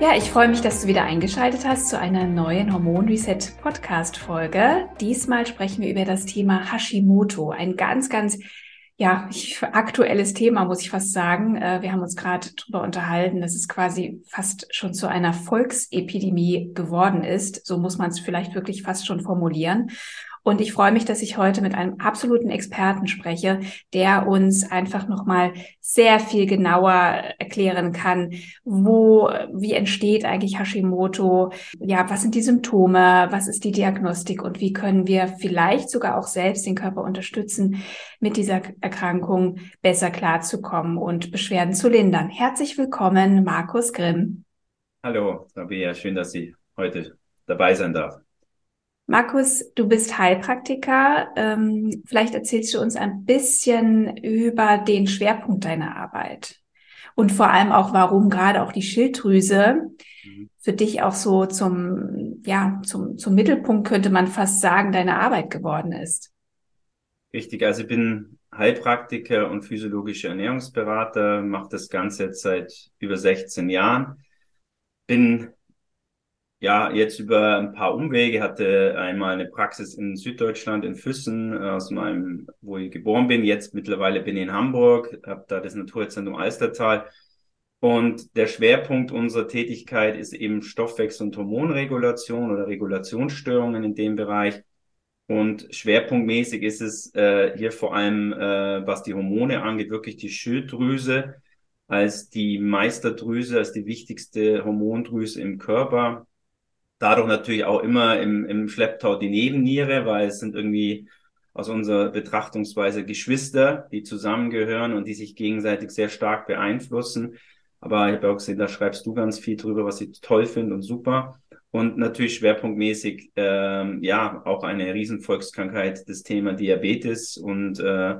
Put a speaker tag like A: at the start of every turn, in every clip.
A: Ja, ich freue mich, dass du wieder eingeschaltet hast zu einer neuen Hormon Reset Podcast Folge. Diesmal sprechen wir über das Thema Hashimoto, ein ganz, ganz ja, aktuelles Thema, muss ich fast sagen. Äh, wir haben uns gerade darüber unterhalten, dass es quasi fast schon zu einer Volksepidemie geworden ist. So muss man es vielleicht wirklich fast schon formulieren. Und ich freue mich, dass ich heute mit einem absoluten Experten spreche, der uns einfach nochmal sehr viel genauer erklären kann, wo, wie entsteht eigentlich Hashimoto? Ja, was sind die Symptome? Was ist die Diagnostik? Und wie können wir vielleicht sogar auch selbst den Körper unterstützen, mit dieser Erkrankung besser klarzukommen und Beschwerden zu lindern? Herzlich willkommen, Markus Grimm.
B: Hallo, Rabea, schön, dass Sie heute dabei sein darf.
A: Markus, du bist Heilpraktiker. Ähm, vielleicht erzählst du uns ein bisschen über den Schwerpunkt deiner Arbeit und vor allem auch, warum gerade auch die Schilddrüse mhm. für dich auch so zum, ja, zum, zum Mittelpunkt, könnte man fast sagen, deiner Arbeit geworden ist.
B: Richtig, also ich bin Heilpraktiker und physiologischer Ernährungsberater, mache das Ganze jetzt seit über 16 Jahren. Bin ja, jetzt über ein paar Umwege hatte einmal eine Praxis in Süddeutschland in Füssen, äh, aus meinem, wo ich geboren bin. Jetzt mittlerweile bin ich in Hamburg, habe da das Naturzentrum Alstertal. Und der Schwerpunkt unserer Tätigkeit ist eben Stoffwechsel- und Hormonregulation oder Regulationsstörungen in dem Bereich. Und schwerpunktmäßig ist es äh, hier vor allem, äh, was die Hormone angeht, wirklich die Schilddrüse als die Meisterdrüse, als die wichtigste Hormondrüse im Körper dadurch natürlich auch immer im, im Schlepptau die Nebenniere, weil es sind irgendwie aus unserer Betrachtungsweise Geschwister, die zusammengehören und die sich gegenseitig sehr stark beeinflussen. Aber ich habe auch gesehen, da schreibst du ganz viel drüber, was ich toll finde und super. Und natürlich schwerpunktmäßig, ähm, ja, auch eine Riesenvolkskrankheit, das Thema Diabetes und äh,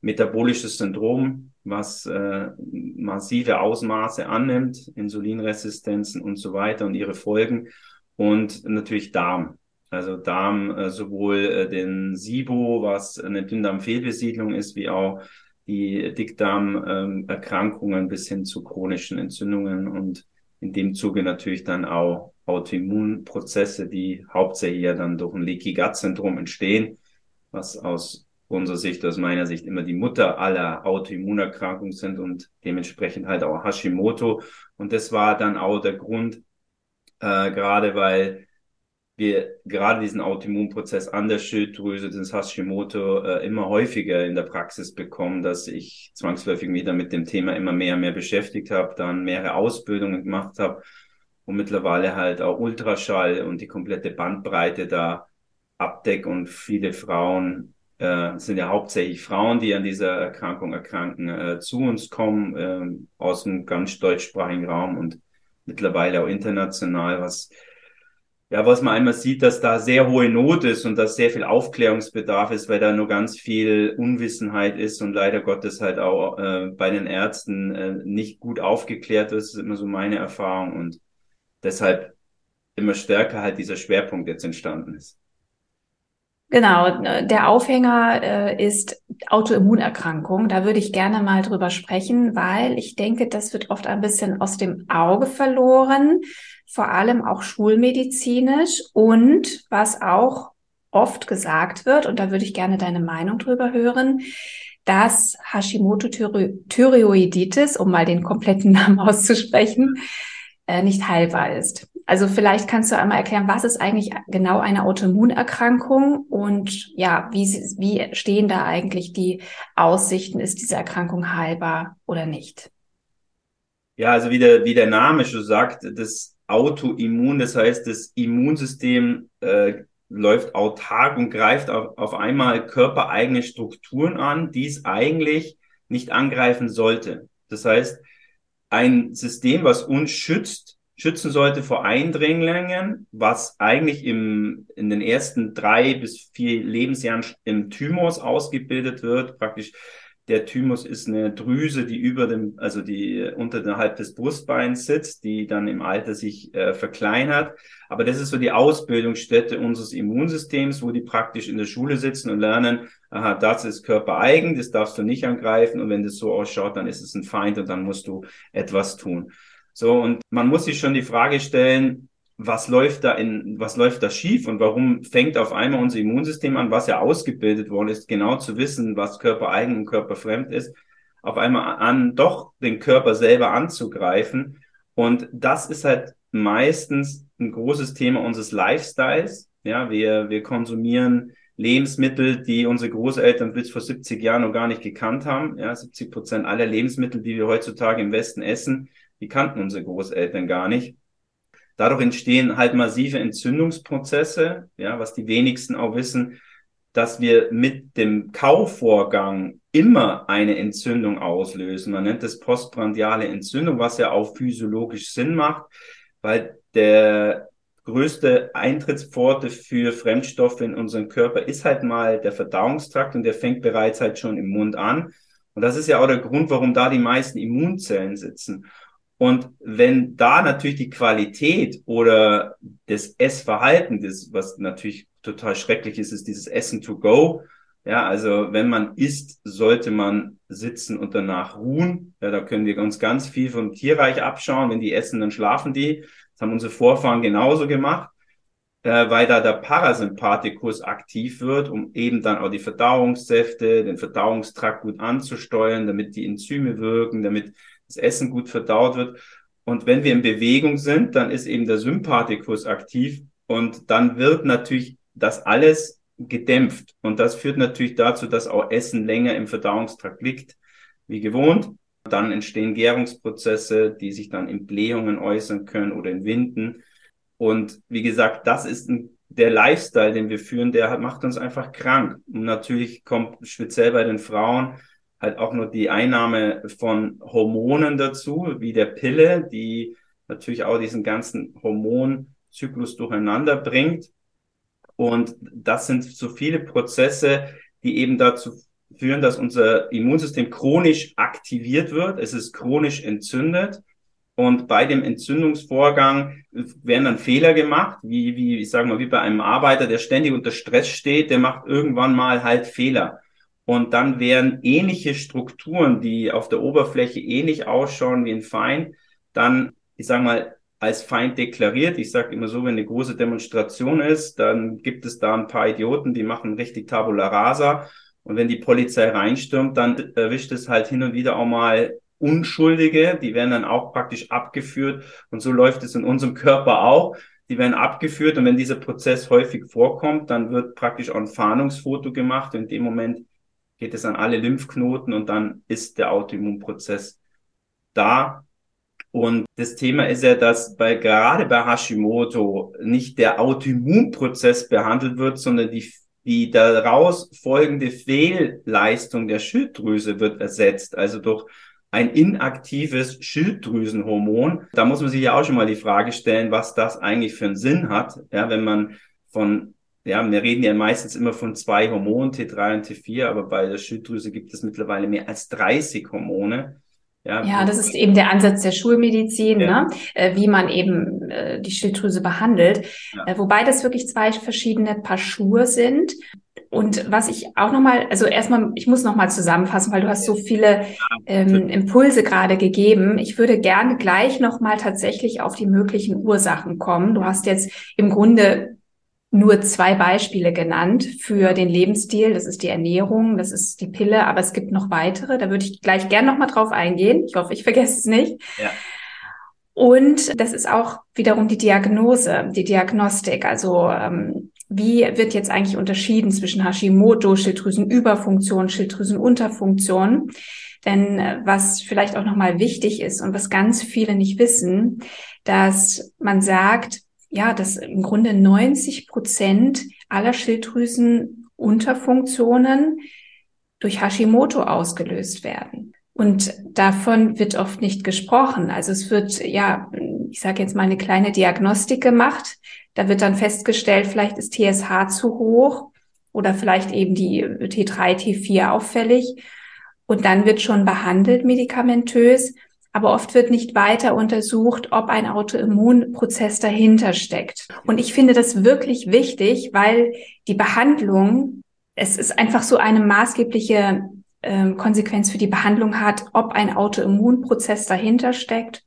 B: metabolisches Syndrom, was äh, massive Ausmaße annimmt, Insulinresistenzen und so weiter und ihre Folgen und natürlich Darm. Also Darm äh, sowohl äh, den SIBO, was eine Dünndarmfehlbesiedlung ist, wie auch die Dickdarmerkrankungen ähm, bis hin zu chronischen Entzündungen und in dem Zuge natürlich dann auch Autoimmunprozesse, die hauptsächlich ja dann durch ein Leaky Gut Syndrom entstehen, was aus unserer Sicht, aus meiner Sicht immer die Mutter aller Autoimmunerkrankungen sind und dementsprechend halt auch Hashimoto. Und das war dann auch der Grund, äh, gerade weil wir gerade diesen Autoimmunprozess an der Schilddrüse, das Hashimoto, äh, immer häufiger in der Praxis bekommen, dass ich zwangsläufig dann mit dem Thema immer mehr und mehr beschäftigt habe, dann mehrere Ausbildungen gemacht habe und mittlerweile halt auch Ultraschall und die komplette Bandbreite da abdeck und viele Frauen äh, sind ja hauptsächlich Frauen, die an dieser Erkrankung erkranken, äh, zu uns kommen äh, aus dem ganz deutschsprachigen Raum und mittlerweile auch international, was ja, was man einmal sieht, dass da sehr hohe Not ist und dass sehr viel Aufklärungsbedarf ist, weil da nur ganz viel Unwissenheit ist und leider Gottes halt auch äh, bei den Ärzten äh, nicht gut aufgeklärt ist, ist immer so meine Erfahrung und deshalb immer stärker halt dieser Schwerpunkt jetzt entstanden ist.
A: Genau, der Aufhänger äh, ist Autoimmunerkrankung. Da würde ich gerne mal drüber sprechen, weil ich denke, das wird oft ein bisschen aus dem Auge verloren, vor allem auch schulmedizinisch und was auch oft gesagt wird, und da würde ich gerne deine Meinung drüber hören, dass Hashimoto-Thyreoiditis, um mal den kompletten Namen auszusprechen, äh, nicht heilbar ist. Also vielleicht kannst du einmal erklären, was ist eigentlich genau eine Autoimmunerkrankung und ja, wie, wie stehen da eigentlich die Aussichten? Ist diese Erkrankung heilbar oder nicht?
B: Ja, also wie der, wie der Name schon sagt, das Autoimmun, das heißt, das Immunsystem äh, läuft autark und greift auf, auf einmal körpereigene Strukturen an, die es eigentlich nicht angreifen sollte. Das heißt, ein System, was uns schützt, schützen sollte vor Eindringlingen, was eigentlich im, in den ersten drei bis vier Lebensjahren im Thymus ausgebildet wird, praktisch der Thymus ist eine Drüse, die über dem, also die unterhalb des Brustbeins sitzt, die dann im Alter sich äh, verkleinert. Aber das ist so die Ausbildungsstätte unseres Immunsystems, wo die praktisch in der Schule sitzen und lernen, aha, das ist körpereigen, das darfst du nicht angreifen und wenn das so ausschaut, dann ist es ein Feind und dann musst du etwas tun. So, und man muss sich schon die Frage stellen, was läuft da in, was läuft da schief und warum fängt auf einmal unser Immunsystem an, was ja ausgebildet worden ist, genau zu wissen, was körpereigen und körperfremd ist, auf einmal an, doch den Körper selber anzugreifen. Und das ist halt meistens ein großes Thema unseres Lifestyles. Ja, wir, wir konsumieren Lebensmittel, die unsere Großeltern bis vor 70 Jahren noch gar nicht gekannt haben. Ja, 70 Prozent aller Lebensmittel, die wir heutzutage im Westen essen, die kannten unsere Großeltern gar nicht. Dadurch entstehen halt massive Entzündungsprozesse, ja, was die wenigsten auch wissen, dass wir mit dem Kaufvorgang immer eine Entzündung auslösen. Man nennt das postprandiale Entzündung, was ja auch physiologisch Sinn macht, weil der größte Eintrittspforte für Fremdstoffe in unserem Körper ist halt mal der Verdauungstrakt und der fängt bereits halt schon im Mund an. Und das ist ja auch der Grund, warum da die meisten Immunzellen sitzen. Und wenn da natürlich die Qualität oder das Essverhalten, das, was natürlich total schrecklich ist, ist dieses Essen to go. Ja, also wenn man isst, sollte man sitzen und danach ruhen. Ja, da können wir uns ganz viel vom Tierreich abschauen. Wenn die essen, dann schlafen die. Das haben unsere Vorfahren genauso gemacht, äh, weil da der Parasympathikus aktiv wird, um eben dann auch die Verdauungssäfte, den Verdauungstrakt gut anzusteuern, damit die Enzyme wirken, damit das Essen gut verdaut wird. Und wenn wir in Bewegung sind, dann ist eben der Sympathikus aktiv und dann wird natürlich das alles gedämpft. Und das führt natürlich dazu, dass auch Essen länger im Verdauungstrakt liegt, wie gewohnt. Dann entstehen Gärungsprozesse, die sich dann in Blähungen äußern können oder in Winden. Und wie gesagt, das ist ein, der Lifestyle, den wir führen, der macht uns einfach krank. Und natürlich kommt speziell bei den Frauen halt auch nur die Einnahme von Hormonen dazu, wie der Pille, die natürlich auch diesen ganzen Hormonzyklus durcheinander bringt. Und das sind so viele Prozesse, die eben dazu führen, dass unser Immunsystem chronisch aktiviert wird. Es ist chronisch entzündet. Und bei dem Entzündungsvorgang werden dann Fehler gemacht, wie, wie, ich sage mal, wie bei einem Arbeiter, der ständig unter Stress steht, der macht irgendwann mal halt Fehler. Und dann wären ähnliche Strukturen, die auf der Oberfläche ähnlich ausschauen wie ein Feind, dann, ich sage mal, als Feind deklariert. Ich sage immer so, wenn eine große Demonstration ist, dann gibt es da ein paar Idioten, die machen richtig Tabula Rasa. Und wenn die Polizei reinstürmt, dann erwischt es halt hin und wieder auch mal Unschuldige, die werden dann auch praktisch abgeführt. Und so läuft es in unserem Körper auch. Die werden abgeführt und wenn dieser Prozess häufig vorkommt, dann wird praktisch auch ein Fahndungsfoto gemacht. In dem Moment geht es an alle Lymphknoten und dann ist der Autoimmunprozess da. Und das Thema ist ja, dass bei, gerade bei Hashimoto nicht der Autoimmunprozess behandelt wird, sondern die, die daraus folgende Fehlleistung der Schilddrüse wird ersetzt, also durch ein inaktives Schilddrüsenhormon. Da muss man sich ja auch schon mal die Frage stellen, was das eigentlich für einen Sinn hat, ja, wenn man von ja, wir reden ja meistens immer von zwei Hormonen, T3 und T4, aber bei der Schilddrüse gibt es mittlerweile mehr als 30 Hormone.
A: Ja, ja das ist eben der Ansatz der Schulmedizin, ja. ne? Äh, wie man eben äh, die Schilddrüse behandelt. Ja. Äh, wobei das wirklich zwei verschiedene Paar Schuhe sind. Und was ich auch nochmal, also erstmal, ich muss nochmal zusammenfassen, weil du hast so viele ähm, Impulse gerade gegeben. Ich würde gerne gleich nochmal tatsächlich auf die möglichen Ursachen kommen. Du hast jetzt im Grunde nur zwei Beispiele genannt für den Lebensstil. Das ist die Ernährung, das ist die Pille, aber es gibt noch weitere. Da würde ich gleich gern noch mal drauf eingehen. Ich hoffe, ich vergesse es nicht. Ja. Und das ist auch wiederum die Diagnose, die Diagnostik. Also ähm, wie wird jetzt eigentlich unterschieden zwischen Hashimoto, Schilddrüsenüberfunktion, Schilddrüsenunterfunktion? Denn äh, was vielleicht auch nochmal wichtig ist und was ganz viele nicht wissen, dass man sagt, ja, dass im Grunde 90 Prozent aller Schilddrüsenunterfunktionen durch Hashimoto ausgelöst werden. Und davon wird oft nicht gesprochen. Also es wird, ja, ich sage jetzt mal eine kleine Diagnostik gemacht. Da wird dann festgestellt, vielleicht ist TSH zu hoch oder vielleicht eben die T3, T4 auffällig. Und dann wird schon behandelt medikamentös. Aber oft wird nicht weiter untersucht, ob ein Autoimmunprozess dahinter steckt. Und ich finde das wirklich wichtig, weil die Behandlung, es ist einfach so eine maßgebliche ähm, Konsequenz für die Behandlung hat, ob ein Autoimmunprozess dahinter steckt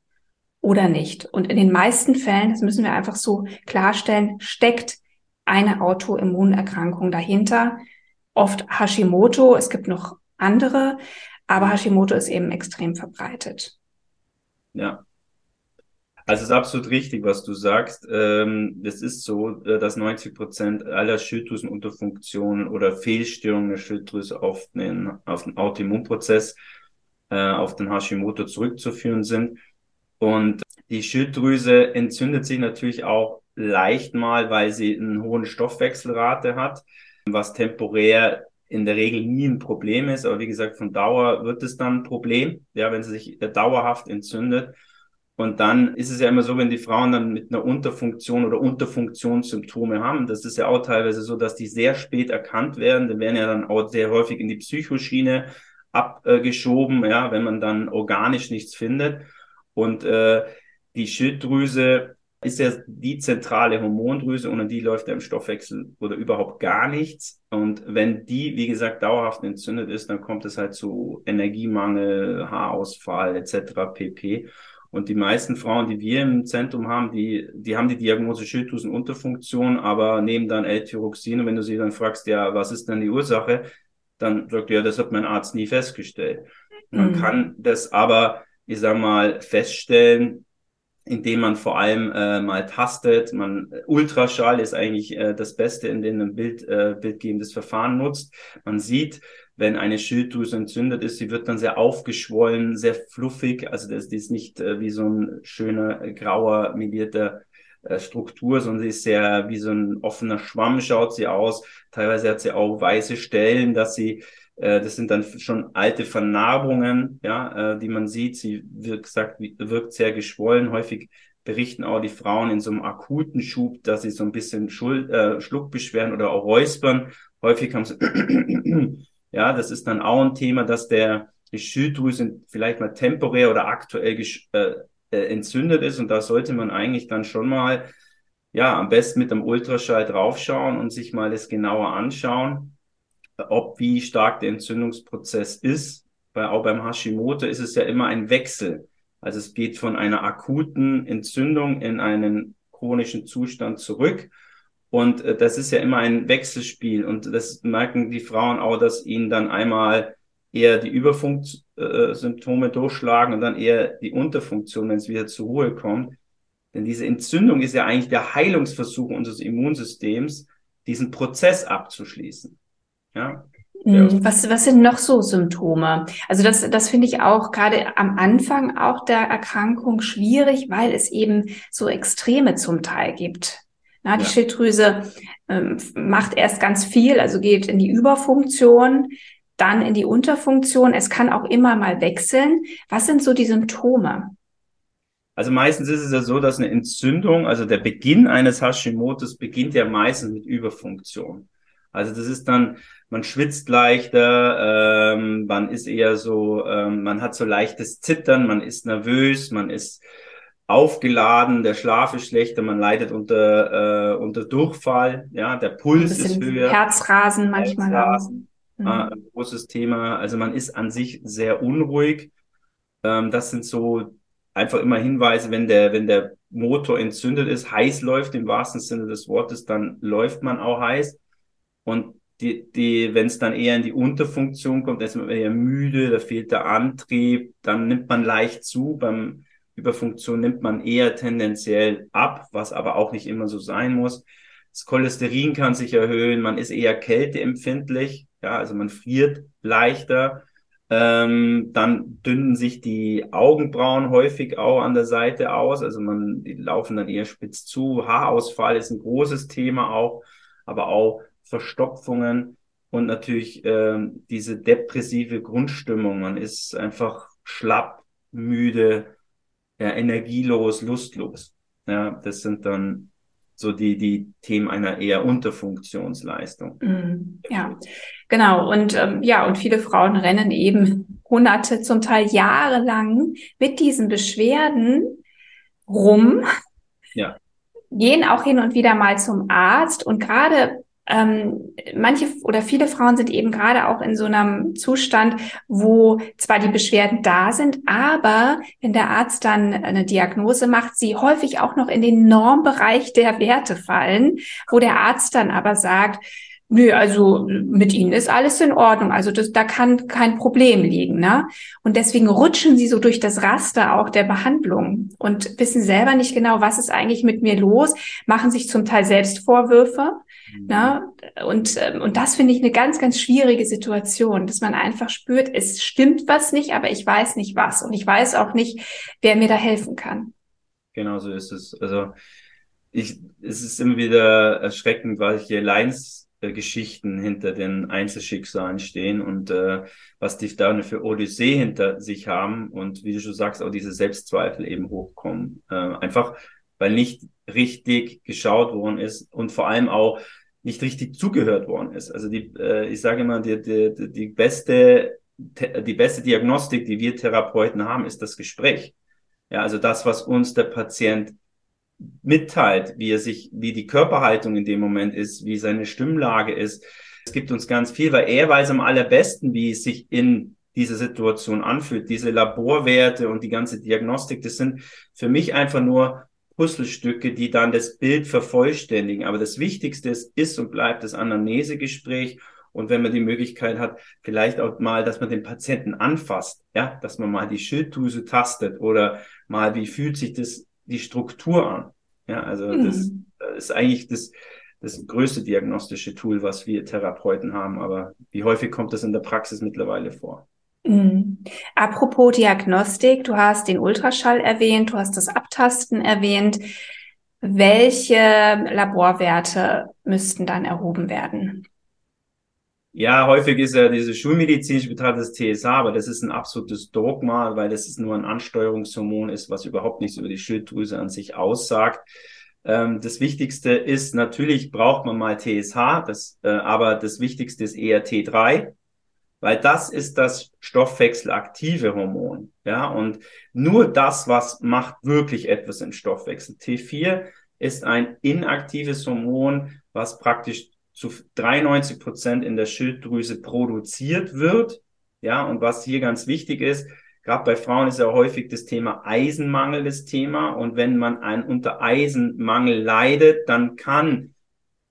A: oder nicht. Und in den meisten Fällen, das müssen wir einfach so klarstellen, steckt eine Autoimmunerkrankung dahinter. Oft Hashimoto, es gibt noch andere, aber Hashimoto ist eben extrem verbreitet.
B: Ja. Also es ist absolut richtig, was du sagst. Ähm, es ist so, äh, dass 90 Prozent aller Schilddrüsenunterfunktionen oder Fehlstörungen der Schilddrüse auf den, auf den Autoimmunprozess, äh, auf den Hashimoto zurückzuführen sind. Und die Schilddrüse entzündet sich natürlich auch leicht mal, weil sie einen hohen Stoffwechselrate hat, was temporär in der Regel nie ein Problem ist. Aber wie gesagt, von Dauer wird es dann ein Problem, ja, wenn sie sich dauerhaft entzündet. Und dann ist es ja immer so, wenn die Frauen dann mit einer Unterfunktion oder Unterfunktionssymptome haben, das ist ja auch teilweise so, dass die sehr spät erkannt werden. Die werden ja dann auch sehr häufig in die Psychoschiene abgeschoben, ja, wenn man dann organisch nichts findet. Und äh, die Schilddrüse ist ja die zentrale Hormondrüse, ohne die läuft ja im Stoffwechsel oder überhaupt gar nichts. Und wenn die, wie gesagt, dauerhaft entzündet ist, dann kommt es halt zu Energiemangel, Haarausfall etc. pp. Und die meisten Frauen, die wir im Zentrum haben, die, die haben die Diagnose Schilddrüsenunterfunktion, aber nehmen dann L-Tyroxin. Und wenn du sie dann fragst, ja, was ist denn die Ursache? Dann sagt ja, das hat mein Arzt nie festgestellt. Man mhm. kann das aber, ich sag mal, feststellen, indem man vor allem äh, mal tastet. Man Ultraschall ist eigentlich äh, das Beste, in dem ein Bild, äh, bildgebendes Verfahren nutzt. Man sieht, wenn eine Schilddrüse entzündet ist, sie wird dann sehr aufgeschwollen, sehr fluffig. Also das, die ist nicht äh, wie so ein schöner äh, grauer medierter äh, Struktur, sondern sie ist sehr wie so ein offener Schwamm schaut sie aus. Teilweise hat sie auch weiße Stellen, dass sie äh, das sind dann schon alte Vernarbungen, ja, äh, die man sieht. Sie wirkt, sagt, wirkt sehr geschwollen. Häufig berichten auch die Frauen in so einem akuten Schub, dass sie so ein bisschen Schuld, äh, Schluckbeschwerden oder auch Räuspern. Häufig haben sie Ja, das ist dann auch ein Thema, dass der die Schilddrüse vielleicht mal temporär oder aktuell äh, äh, entzündet ist und da sollte man eigentlich dann schon mal ja am besten mit dem Ultraschall draufschauen und sich mal das genauer anschauen, ob wie stark der Entzündungsprozess ist. Weil auch beim Hashimoto ist es ja immer ein Wechsel. Also es geht von einer akuten Entzündung in einen chronischen Zustand zurück und äh, das ist ja immer ein Wechselspiel. Und das merken die Frauen auch, dass ihnen dann einmal eher die Überfunksymptome äh, durchschlagen und dann eher die Unterfunktion, wenn es wieder zur Ruhe kommt. Denn diese Entzündung ist ja eigentlich der Heilungsversuch unseres Immunsystems, diesen Prozess abzuschließen. Ja.
A: Mhm. Was, was sind noch so Symptome? Also das, das finde ich auch gerade am Anfang auch der Erkrankung schwierig, weil es eben so Extreme zum Teil gibt. Na, die ja. Schilddrüse ähm, macht erst ganz viel, also geht in die Überfunktion, dann in die Unterfunktion. Es kann auch immer mal wechseln. Was sind so die Symptome?
B: Also meistens ist es ja so, dass eine Entzündung, also der Beginn eines Hashimoto's beginnt ja meistens mit Überfunktion. Also das ist dann, man schwitzt leichter, ähm, man ist eher so, ähm, man hat so leichtes Zittern, man ist nervös, man ist aufgeladen, der Schlaf ist schlechter, man leidet unter, äh, unter Durchfall, ja, der Puls ist höher.
A: Herzrasen manchmal Herzrasen.
B: Mhm. Äh, ein großes Thema. Also man ist an sich sehr unruhig. Ähm, das sind so einfach immer Hinweise, wenn der, wenn der Motor entzündet ist, heiß läuft im wahrsten Sinne des Wortes, dann läuft man auch heiß. Und die, die, wenn es dann eher in die Unterfunktion kommt, ist man eher müde, da fehlt der Antrieb, dann nimmt man leicht zu. Beim Überfunktion nimmt man eher tendenziell ab, was aber auch nicht immer so sein muss. Das Cholesterin kann sich erhöhen, man ist eher kälteempfindlich, ja, also man friert leichter. Ähm, dann dünnen sich die Augenbrauen häufig auch an der Seite aus, also man, die laufen dann eher spitz zu. Haarausfall ist ein großes Thema auch, aber auch Verstopfungen. und natürlich ähm, diese depressive Grundstimmung. Man ist einfach schlapp, müde, ja, energielos, lustlos. Ja, das sind dann so die, die Themen einer eher Unterfunktionsleistung.
A: Mm, ja, genau. Und ähm, ja, und viele Frauen rennen eben Monate, zum Teil jahrelang mit diesen Beschwerden rum. Ja. Gehen auch hin und wieder mal zum Arzt und gerade ähm, manche oder viele Frauen sind eben gerade auch in so einem Zustand, wo zwar die Beschwerden da sind, aber wenn der Arzt dann eine Diagnose macht, sie häufig auch noch in den Normbereich der Werte fallen, wo der Arzt dann aber sagt, Nö, also mit ihnen ist alles in Ordnung. Also das, da kann kein Problem liegen. Ne? Und deswegen rutschen sie so durch das Raster auch der Behandlung und wissen selber nicht genau, was ist eigentlich mit mir los, machen sich zum Teil selbst Vorwürfe. Mhm. Ne? Und, ähm, und das finde ich eine ganz, ganz schwierige Situation, dass man einfach spürt, es stimmt was nicht, aber ich weiß nicht was. Und ich weiß auch nicht, wer mir da helfen kann.
B: Genau so ist es. Also ich, es ist immer wieder erschreckend, weil ich hier Leins äh, Geschichten hinter den Einzelschicksalen stehen und äh, was die da für Odyssee hinter sich haben und wie du schon sagst, auch diese Selbstzweifel eben hochkommen. Äh, einfach, weil nicht richtig geschaut worden ist und vor allem auch nicht richtig zugehört worden ist. Also die, äh, ich sage immer, die, die, die beste die beste Diagnostik, die wir Therapeuten haben, ist das Gespräch. Ja, also das, was uns der Patient mitteilt, wie er sich, wie die Körperhaltung in dem Moment ist, wie seine Stimmlage ist. Es gibt uns ganz viel, weil er weiß am allerbesten, wie es sich in dieser Situation anfühlt. Diese Laborwerte und die ganze Diagnostik, das sind für mich einfach nur Puzzlestücke, die dann das Bild vervollständigen. Aber das Wichtigste ist, ist und bleibt das Anamnesegespräch. Und wenn man die Möglichkeit hat, vielleicht auch mal, dass man den Patienten anfasst, ja, dass man mal die Schilddrüse tastet oder mal, wie fühlt sich das die Struktur an. Ja, also mhm. das, das ist eigentlich das, das größte diagnostische Tool, was wir Therapeuten haben. Aber wie häufig kommt das in der Praxis mittlerweile vor?
A: Mhm. Apropos Diagnostik, du hast den Ultraschall erwähnt, du hast das Abtasten erwähnt. Welche Laborwerte müssten dann erhoben werden?
B: Ja, häufig ist ja diese schulmedizinisch betrachtet TSH, aber das ist ein absolutes Dogma, weil das ist nur ein Ansteuerungshormon ist, was überhaupt nichts über die Schilddrüse an sich aussagt. Ähm, das Wichtigste ist, natürlich braucht man mal TSH, das, äh, aber das Wichtigste ist eher T3, weil das ist das stoffwechselaktive Hormon. Ja, und nur das, was macht wirklich etwas im Stoffwechsel. T4 ist ein inaktives Hormon, was praktisch zu 93 Prozent in der Schilddrüse produziert wird. Ja, und was hier ganz wichtig ist, gerade bei Frauen ist ja häufig das Thema Eisenmangel das Thema. Und wenn man ein unter Eisenmangel leidet, dann kann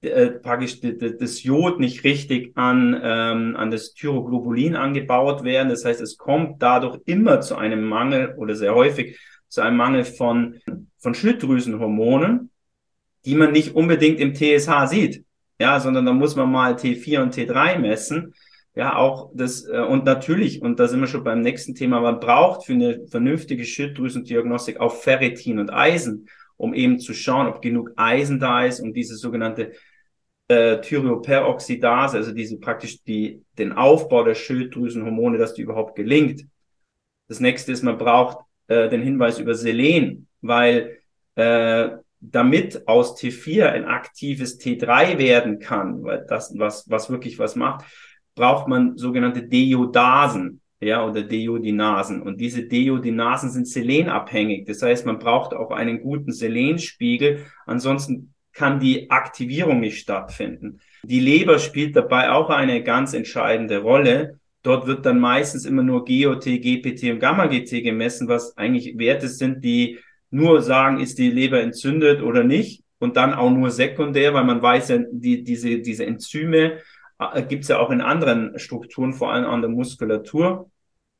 B: äh, praktisch das Jod nicht richtig an, ähm, an das Thyroglobulin angebaut werden. Das heißt, es kommt dadurch immer zu einem Mangel oder sehr häufig zu einem Mangel von, von Schilddrüsenhormonen, die man nicht unbedingt im TSH sieht ja, sondern da muss man mal T4 und T3 messen. Ja, auch das, äh, und natürlich, und da sind wir schon beim nächsten Thema, man braucht für eine vernünftige Schilddrüsendiagnostik auch Ferritin und Eisen, um eben zu schauen, ob genug Eisen da ist, um diese sogenannte äh, Thyroperoxidase, also diese praktisch die, den Aufbau der Schilddrüsenhormone, dass die überhaupt gelingt. Das nächste ist, man braucht äh, den Hinweis über Selen, weil äh, damit aus T4 ein aktives T3 werden kann, weil das, was, was wirklich was macht, braucht man sogenannte Deiodasen, ja, oder Deodinasen. Und diese Deodinasen sind selenabhängig. Das heißt, man braucht auch einen guten Selenspiegel. Ansonsten kann die Aktivierung nicht stattfinden. Die Leber spielt dabei auch eine ganz entscheidende Rolle. Dort wird dann meistens immer nur GOT, GPT und Gamma-GT gemessen, was eigentlich Werte sind, die nur sagen, ist die Leber entzündet oder nicht und dann auch nur sekundär, weil man weiß ja, die, diese, diese Enzyme gibt es ja auch in anderen Strukturen, vor allem an der Muskulatur.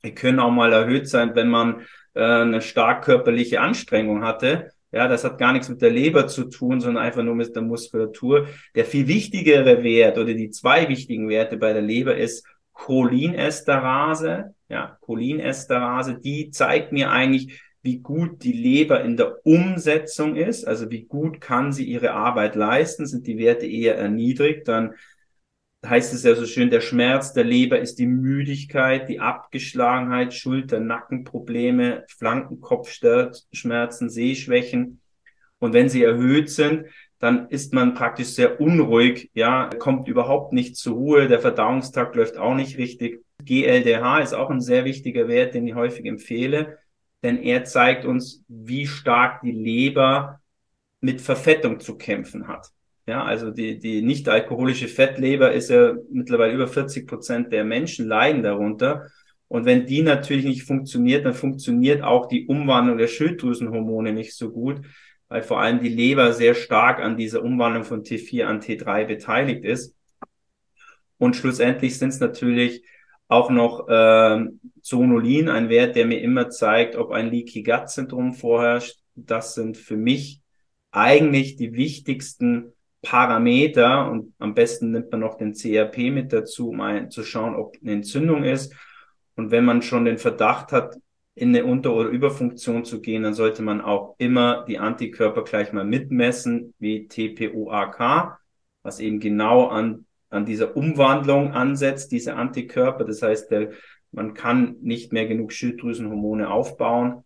B: Die können auch mal erhöht sein, wenn man äh, eine stark körperliche Anstrengung hatte. Ja, das hat gar nichts mit der Leber zu tun, sondern einfach nur mit der Muskulatur. Der viel wichtigere Wert oder die zwei wichtigen Werte bei der Leber ist Cholinesterase. Ja, Cholinesterase, die zeigt mir eigentlich, wie gut die Leber in der Umsetzung ist, also wie gut kann sie ihre Arbeit leisten, sind die Werte eher erniedrigt, dann heißt es ja so schön, der Schmerz der Leber ist die Müdigkeit, die Abgeschlagenheit, Schulter, Nackenprobleme, Flankenkopfschmerzen, Sehschwächen. Und wenn sie erhöht sind, dann ist man praktisch sehr unruhig, ja, kommt überhaupt nicht zur Ruhe, der Verdauungstrakt läuft auch nicht richtig. GLDH ist auch ein sehr wichtiger Wert, den ich häufig empfehle, denn er zeigt uns, wie stark die Leber mit Verfettung zu kämpfen hat. Ja, also die, die nicht alkoholische Fettleber ist ja mittlerweile über 40 Prozent der Menschen leiden darunter. Und wenn die natürlich nicht funktioniert, dann funktioniert auch die Umwandlung der Schilddrüsenhormone nicht so gut, weil vor allem die Leber sehr stark an dieser Umwandlung von T4 an T3 beteiligt ist. Und schlussendlich sind es natürlich auch noch äh, Zonulin, ein Wert, der mir immer zeigt, ob ein Leaky Gut Syndrom vorherrscht. Das sind für mich eigentlich die wichtigsten Parameter und am besten nimmt man noch den CRP mit dazu, um ein, zu schauen, ob eine Entzündung ist. Und wenn man schon den Verdacht hat, in eine Unter- oder Überfunktion zu gehen, dann sollte man auch immer die Antikörper gleich mal mitmessen, wie TPOAK, was eben genau an, an dieser Umwandlung ansetzt, diese Antikörper. Das heißt, der, man kann nicht mehr genug Schilddrüsenhormone aufbauen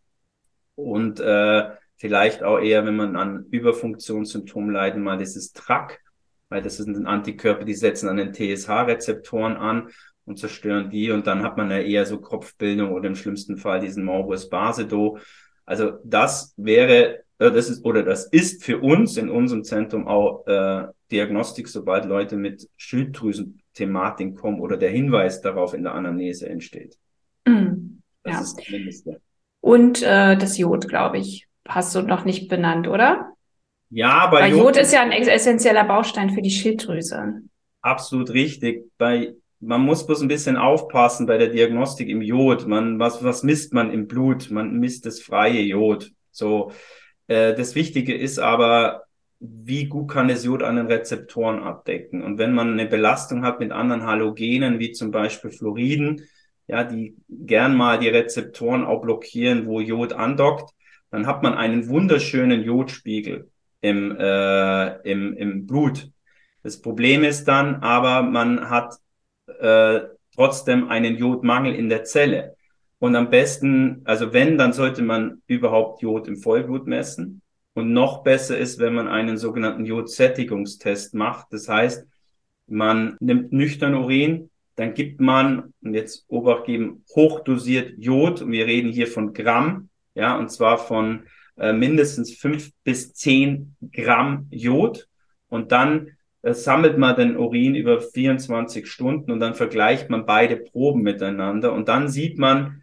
B: und äh, vielleicht auch eher, wenn man an Überfunktionssymptomen leiden, mal dieses TRAC, weil das sind Antikörper, die setzen an den TSH-Rezeptoren an und zerstören die und dann hat man ja eher so Kopfbildung oder im schlimmsten Fall diesen Morbus Basedo. Also das wäre, äh, das ist oder das ist für uns in unserem Zentrum auch äh, Diagnostik, sobald Leute mit Schilddrüsen-Thematik kommen oder der Hinweis darauf in der Anamnese entsteht.
A: Mm, ja. ist das Mindeste. Und äh, das Jod, glaube ich hast du noch nicht benannt, oder?
B: Ja, bei
A: Weil Jod, Jod ist ja ein essentieller Baustein für die Schilddrüse.
B: Absolut richtig. Bei man muss bloß ein bisschen aufpassen bei der Diagnostik im Jod. Man, was, was misst man im Blut? Man misst das freie Jod. So, äh, das Wichtige ist aber, wie gut kann das Jod an den Rezeptoren abdecken? Und wenn man eine Belastung hat mit anderen Halogenen, wie zum Beispiel Fluoriden, ja, die gern mal die Rezeptoren auch blockieren, wo Jod andockt, dann hat man einen wunderschönen Jodspiegel im, äh, im, im Blut. Das Problem ist dann aber, man hat äh, trotzdem einen Jodmangel in der Zelle. Und am besten, also wenn, dann sollte man überhaupt Jod im Vollblut messen. Und noch besser ist, wenn man einen sogenannten Jodsättigungstest macht. Das heißt, man nimmt nüchtern Urin, dann gibt man, und jetzt Obacht geben, hochdosiert Jod. Und wir reden hier von Gramm ja, und zwar von äh, mindestens fünf bis zehn Gramm Jod und dann äh, sammelt man den Urin über 24 Stunden und dann vergleicht man beide Proben miteinander und dann sieht man,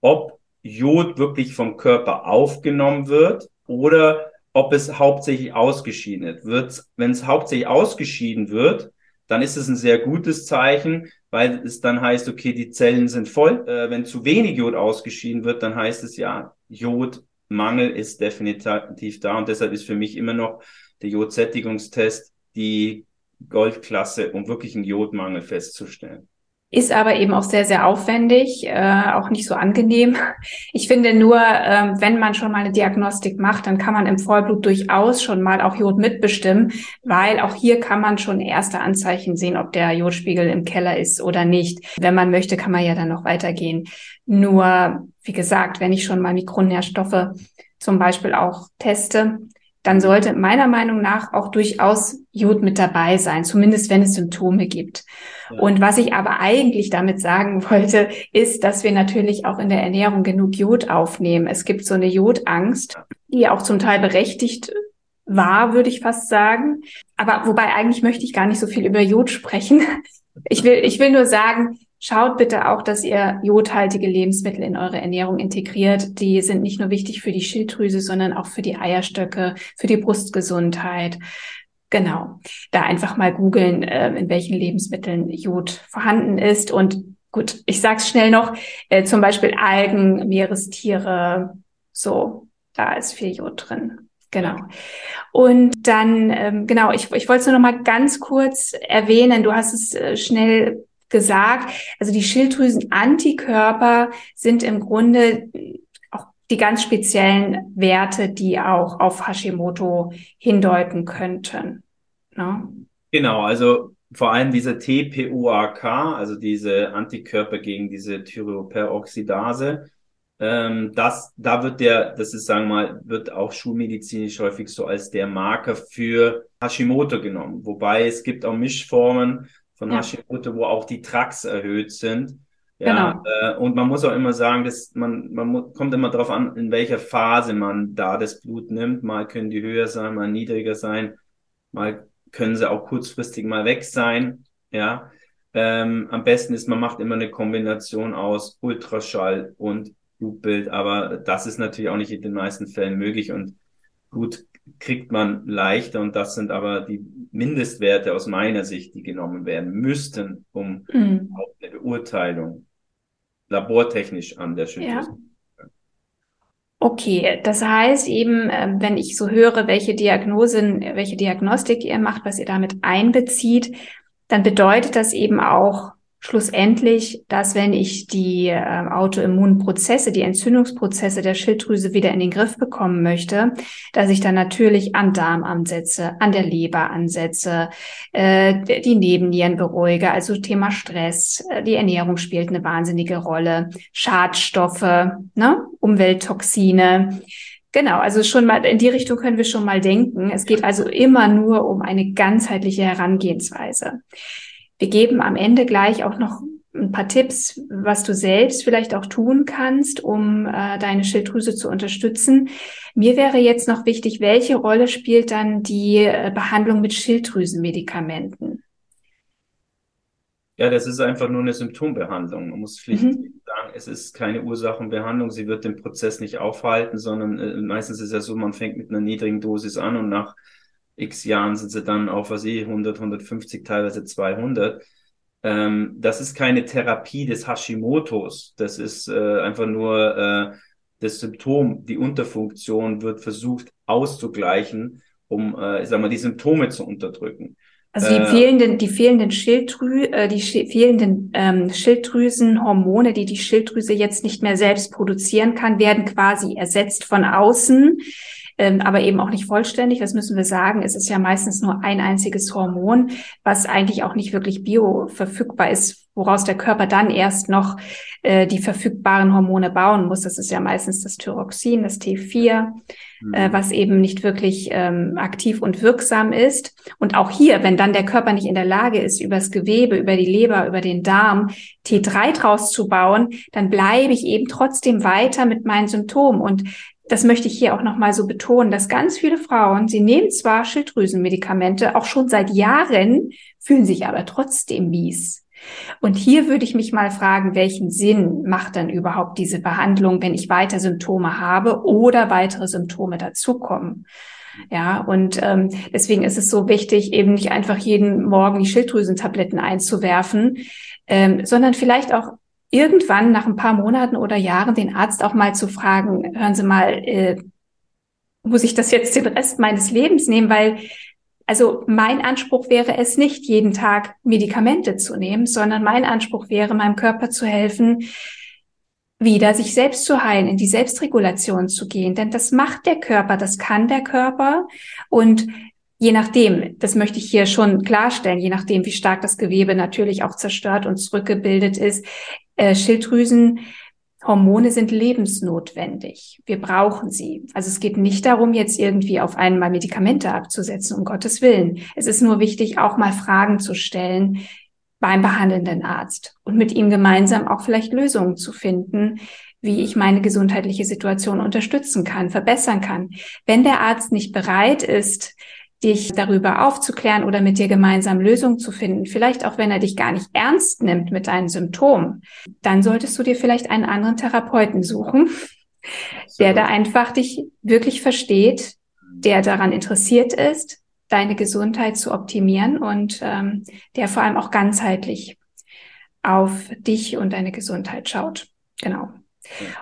B: ob Jod wirklich vom Körper aufgenommen wird oder ob es hauptsächlich ausgeschieden wird. Wenn es hauptsächlich ausgeschieden wird, dann ist es ein sehr gutes Zeichen, weil es dann heißt, okay, die Zellen sind voll. Äh, wenn zu wenig Jod ausgeschieden wird, dann heißt es ja, Jodmangel ist definitiv da und deshalb ist für mich immer noch der Jodsättigungstest die Goldklasse, um wirklich einen Jodmangel festzustellen.
A: Ist aber eben auch sehr, sehr aufwendig, äh, auch nicht so angenehm. Ich finde nur, äh, wenn man schon mal eine Diagnostik macht, dann kann man im Vollblut durchaus schon mal auch Jod mitbestimmen, weil auch hier kann man schon erste Anzeichen sehen, ob der Jodspiegel im Keller ist oder nicht. Wenn man möchte, kann man ja dann noch weitergehen. Nur, wie gesagt, wenn ich schon mal Mikronährstoffe zum Beispiel auch teste, dann sollte meiner Meinung nach auch durchaus Jod mit dabei sein, zumindest wenn es Symptome gibt. Ja. Und was ich aber eigentlich damit sagen wollte, ist, dass wir natürlich auch in der Ernährung genug Jod aufnehmen. Es gibt so eine Jodangst, die auch zum Teil berechtigt war, würde ich fast sagen. Aber wobei eigentlich möchte ich gar nicht so viel über Jod sprechen. Ich will, ich will nur sagen, Schaut bitte auch, dass ihr jodhaltige Lebensmittel in eure Ernährung integriert. Die sind nicht nur wichtig für die Schilddrüse, sondern auch für die Eierstöcke, für die Brustgesundheit. Genau. Da einfach mal googeln, äh, in welchen Lebensmitteln Jod vorhanden ist. Und gut, ich sag's schnell noch, äh, zum Beispiel Algen, Meerestiere, so, da ist viel Jod drin. Genau. Und dann, ähm, genau, ich, ich wollte es nur noch mal ganz kurz erwähnen. Du hast es äh, schnell gesagt. Also die Schilddrüsen-Antikörper sind im Grunde auch die ganz speziellen Werte, die auch auf Hashimoto hindeuten könnten.
B: Ne? Genau, also vor allem diese TPOAK, also diese Antikörper gegen diese Thyroperoxidase, ähm, das, da wird der, das ist, sagen wir mal, wird auch schulmedizinisch häufig so als der Marker für Hashimoto genommen. Wobei es gibt auch Mischformen von ja. Hashimoto, wo auch die Tracks erhöht sind. Ja, genau. äh, und man muss auch immer sagen, dass man, man kommt immer darauf an, in welcher Phase man da das Blut nimmt. Mal können die höher sein, mal niedriger sein, mal können sie auch kurzfristig mal weg sein. Ja, ähm, am besten ist, man macht immer eine Kombination aus Ultraschall und Blutbild, aber das ist natürlich auch nicht in den meisten Fällen möglich und Blut kriegt man leichter und das sind aber die Mindestwerte aus meiner Sicht, die genommen werden müssten, um mhm. auch eine Beurteilung labortechnisch an der Schilddrüse. Ja.
A: Okay, das heißt eben, ähm, wenn ich so höre, welche Diagnosen, welche Diagnostik ihr macht, was ihr damit einbezieht, dann bedeutet das eben auch schlussendlich, dass wenn ich die äh, Autoimmunprozesse, die Entzündungsprozesse der Schilddrüse wieder in den Griff bekommen möchte, dass ich dann natürlich an Darm ansetze, an der Leber ansetze, äh, die Nebennieren beruhige, also Thema Stress, äh, die Ernährung spielt eine wahnsinnige Rolle, Schadstoffe, ne? Umwelttoxine. Genau, also schon mal in die Richtung können wir schon mal denken. Es geht also immer nur um eine ganzheitliche Herangehensweise. Wir geben am Ende gleich auch noch ein paar Tipps, was du selbst vielleicht auch tun kannst, um äh, deine Schilddrüse zu unterstützen. Mir wäre jetzt noch wichtig, welche Rolle spielt dann die äh, Behandlung mit Schilddrüsenmedikamenten?
B: Ja, das ist einfach nur eine Symptombehandlung. Man muss pflichtig mhm. sagen, es ist keine Ursachenbehandlung. Sie wird den Prozess nicht aufhalten, sondern äh, meistens ist es ja so, man fängt mit einer niedrigen Dosis an und nach x Jahren sind sie dann auf, was ich, 100, 150, teilweise 200. Ähm, das ist keine Therapie des Hashimotos. Das ist äh, einfach nur äh, das Symptom. Die Unterfunktion wird versucht auszugleichen, um, äh, ich sag mal, die Symptome zu unterdrücken.
A: Also die äh, fehlenden, die fehlenden Schilddrü, äh, die fehlenden ähm, Schilddrüsenhormone, die die Schilddrüse jetzt nicht mehr selbst produzieren kann, werden quasi ersetzt von außen ähm, aber eben auch nicht vollständig. Das müssen wir sagen. Es ist ja meistens nur ein einziges Hormon, was eigentlich auch nicht wirklich bioverfügbar ist, woraus der Körper dann erst noch äh, die verfügbaren Hormone bauen muss. Das ist ja meistens das Thyroxin, das T4, mhm. äh, was eben nicht wirklich ähm, aktiv und wirksam ist. Und auch hier, wenn dann der Körper nicht in der Lage ist, übers Gewebe, über die Leber, über den Darm T3 draus zu bauen, dann bleibe ich eben trotzdem weiter mit meinen Symptomen. Und das möchte ich hier auch nochmal so betonen, dass ganz viele Frauen, sie nehmen zwar Schilddrüsenmedikamente, auch schon seit Jahren, fühlen sich aber trotzdem mies. Und hier würde ich mich mal fragen, welchen Sinn macht dann überhaupt diese Behandlung, wenn ich weiter Symptome habe oder weitere Symptome dazukommen? Ja, und ähm, deswegen ist es so wichtig, eben nicht einfach jeden Morgen die Schilddrüsentabletten einzuwerfen, ähm, sondern vielleicht auch irgendwann nach ein paar Monaten oder Jahren den Arzt auch mal zu fragen, hören Sie mal, äh, muss ich das jetzt den Rest meines Lebens nehmen? Weil, also mein Anspruch wäre es nicht, jeden Tag Medikamente zu nehmen, sondern mein Anspruch wäre, meinem Körper zu helfen, wieder sich selbst zu heilen, in die Selbstregulation zu gehen. Denn das macht der Körper, das kann der Körper. Und je nachdem, das möchte ich hier schon klarstellen, je nachdem, wie stark das Gewebe natürlich auch zerstört und zurückgebildet ist, äh, Schilddrüsenhormone sind lebensnotwendig. Wir brauchen sie. Also es geht nicht darum, jetzt irgendwie auf einmal Medikamente abzusetzen, um Gottes Willen. Es ist nur wichtig, auch mal Fragen zu stellen beim behandelnden Arzt und mit ihm gemeinsam auch vielleicht Lösungen zu finden, wie ich meine gesundheitliche Situation unterstützen kann, verbessern kann. Wenn der Arzt nicht bereit ist, dich darüber aufzuklären oder mit dir gemeinsam Lösungen zu finden, vielleicht auch wenn er dich gar nicht ernst nimmt mit deinen Symptomen, dann solltest du dir vielleicht einen anderen Therapeuten suchen, der da einfach dich wirklich versteht, der daran interessiert ist, deine Gesundheit zu optimieren und ähm, der vor allem auch ganzheitlich auf dich und deine Gesundheit schaut. Genau.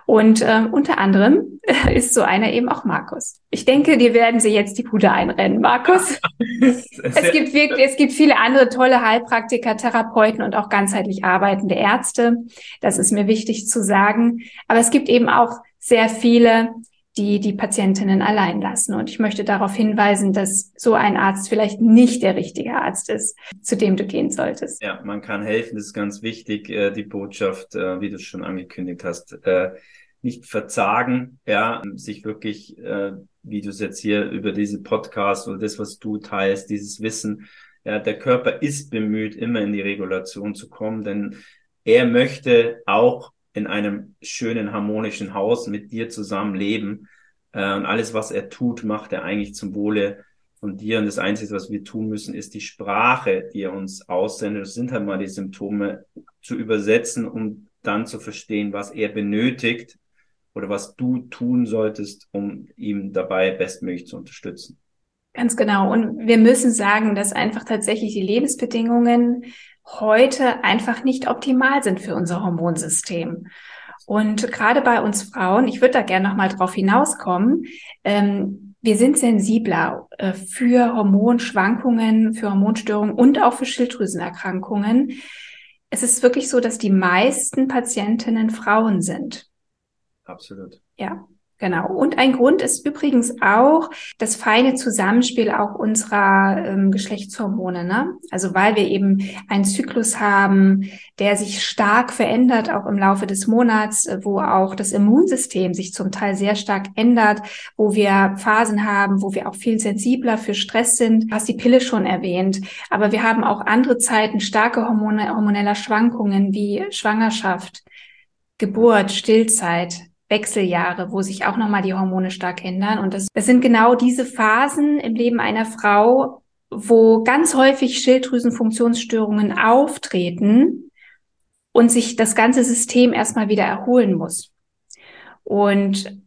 A: Und äh, unter anderem ist so einer eben auch Markus. Ich denke, dir werden sie jetzt die Bude einrennen, Markus. es gibt wirklich, es gibt viele andere tolle Heilpraktiker, Therapeuten und auch ganzheitlich arbeitende Ärzte. Das ist mir wichtig zu sagen. Aber es gibt eben auch sehr viele, die die Patientinnen allein lassen. Und ich möchte darauf hinweisen, dass so ein Arzt vielleicht nicht der richtige Arzt ist, zu dem du gehen solltest.
B: Ja, man kann helfen, das ist ganz wichtig, äh, die Botschaft, äh, wie du es schon angekündigt hast, äh, nicht verzagen, ja, sich wirklich, wie du es jetzt hier über diese Podcast oder das, was du teilst, dieses Wissen, ja, der Körper ist bemüht, immer in die Regulation zu kommen, denn er möchte auch in einem schönen, harmonischen Haus mit dir zusammen leben. Äh, und alles, was er tut, macht er eigentlich zum Wohle von dir. Und das Einzige, was wir tun müssen, ist die Sprache, die er uns aussendet. Das sind halt mal die Symptome zu übersetzen, um dann zu verstehen, was er benötigt oder was du tun solltest, um ihm dabei bestmöglich zu unterstützen.
A: Ganz genau. Und wir müssen sagen, dass einfach tatsächlich die Lebensbedingungen heute einfach nicht optimal sind für unser Hormonsystem. Und gerade bei uns Frauen, ich würde da gerne nochmal drauf hinauskommen, ähm, wir sind sensibler äh, für Hormonschwankungen, für Hormonstörungen und auch für Schilddrüsenerkrankungen. Es ist wirklich so, dass die meisten Patientinnen Frauen sind.
B: Absolut.
A: Ja. Genau. Und ein Grund ist übrigens auch das feine Zusammenspiel auch unserer ähm, Geschlechtshormone. Ne? Also weil wir eben einen Zyklus haben, der sich stark verändert, auch im Laufe des Monats, äh, wo auch das Immunsystem sich zum Teil sehr stark ändert, wo wir Phasen haben, wo wir auch viel sensibler für Stress sind. Du hast die Pille schon erwähnt. Aber wir haben auch andere Zeiten starke Hormone, hormoneller Schwankungen wie Schwangerschaft, Geburt, Stillzeit, Wechseljahre, wo sich auch nochmal die Hormone stark ändern. Und das, das sind genau diese Phasen im Leben einer Frau, wo ganz häufig Schilddrüsenfunktionsstörungen auftreten und sich das ganze System erstmal wieder erholen muss. Und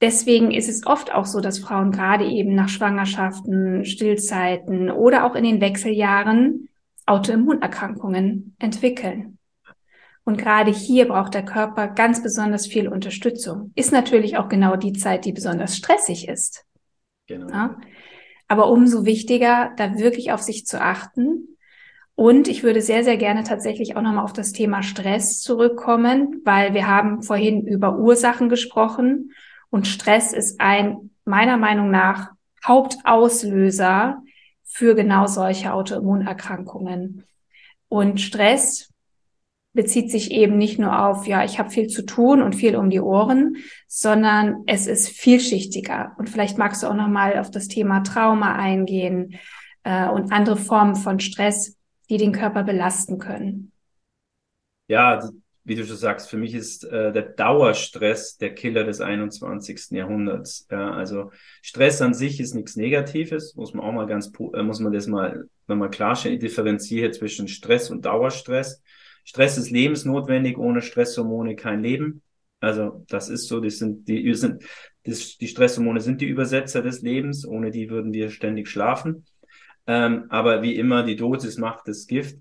A: deswegen ist es oft auch so, dass Frauen gerade eben nach Schwangerschaften, Stillzeiten oder auch in den Wechseljahren Autoimmunerkrankungen entwickeln. Und gerade hier braucht der Körper ganz besonders viel Unterstützung. Ist natürlich auch genau die Zeit, die besonders stressig ist. Genau. Ja? Aber umso wichtiger, da wirklich auf sich zu achten. Und ich würde sehr, sehr gerne tatsächlich auch nochmal auf das Thema Stress zurückkommen, weil wir haben vorhin über Ursachen gesprochen und Stress ist ein, meiner Meinung nach, Hauptauslöser für genau solche Autoimmunerkrankungen. Und Stress bezieht sich eben nicht nur auf, ja, ich habe viel zu tun und viel um die Ohren, sondern es ist vielschichtiger. Und vielleicht magst du auch noch mal auf das Thema Trauma eingehen äh, und andere Formen von Stress, die den Körper belasten können.
B: Ja, wie du schon sagst, für mich ist äh, der Dauerstress der Killer des 21. Jahrhunderts. Ja, also Stress an sich ist nichts Negatives, muss man auch mal ganz, äh, muss man das mal, mal klarstellen. Ich differenziere zwischen Stress und Dauerstress. Stress ist lebensnotwendig, ohne Stresshormone kein Leben. Also das ist so, die sind, die sind, das, die Stresshormone sind die Übersetzer des Lebens, ohne die würden wir ständig schlafen. Ähm, aber wie immer, die Dosis macht das Gift.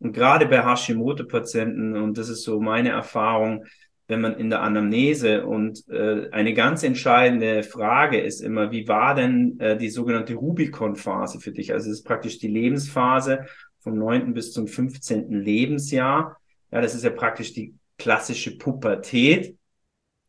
B: Und gerade bei Hashimoto-Patienten, und das ist so meine Erfahrung, wenn man in der Anamnese und äh, eine ganz entscheidende Frage ist immer, wie war denn äh, die sogenannte Rubicon-Phase für dich? Also es ist praktisch die Lebensphase, vom 9. bis zum 15. Lebensjahr. Ja, das ist ja praktisch die klassische Pubertät.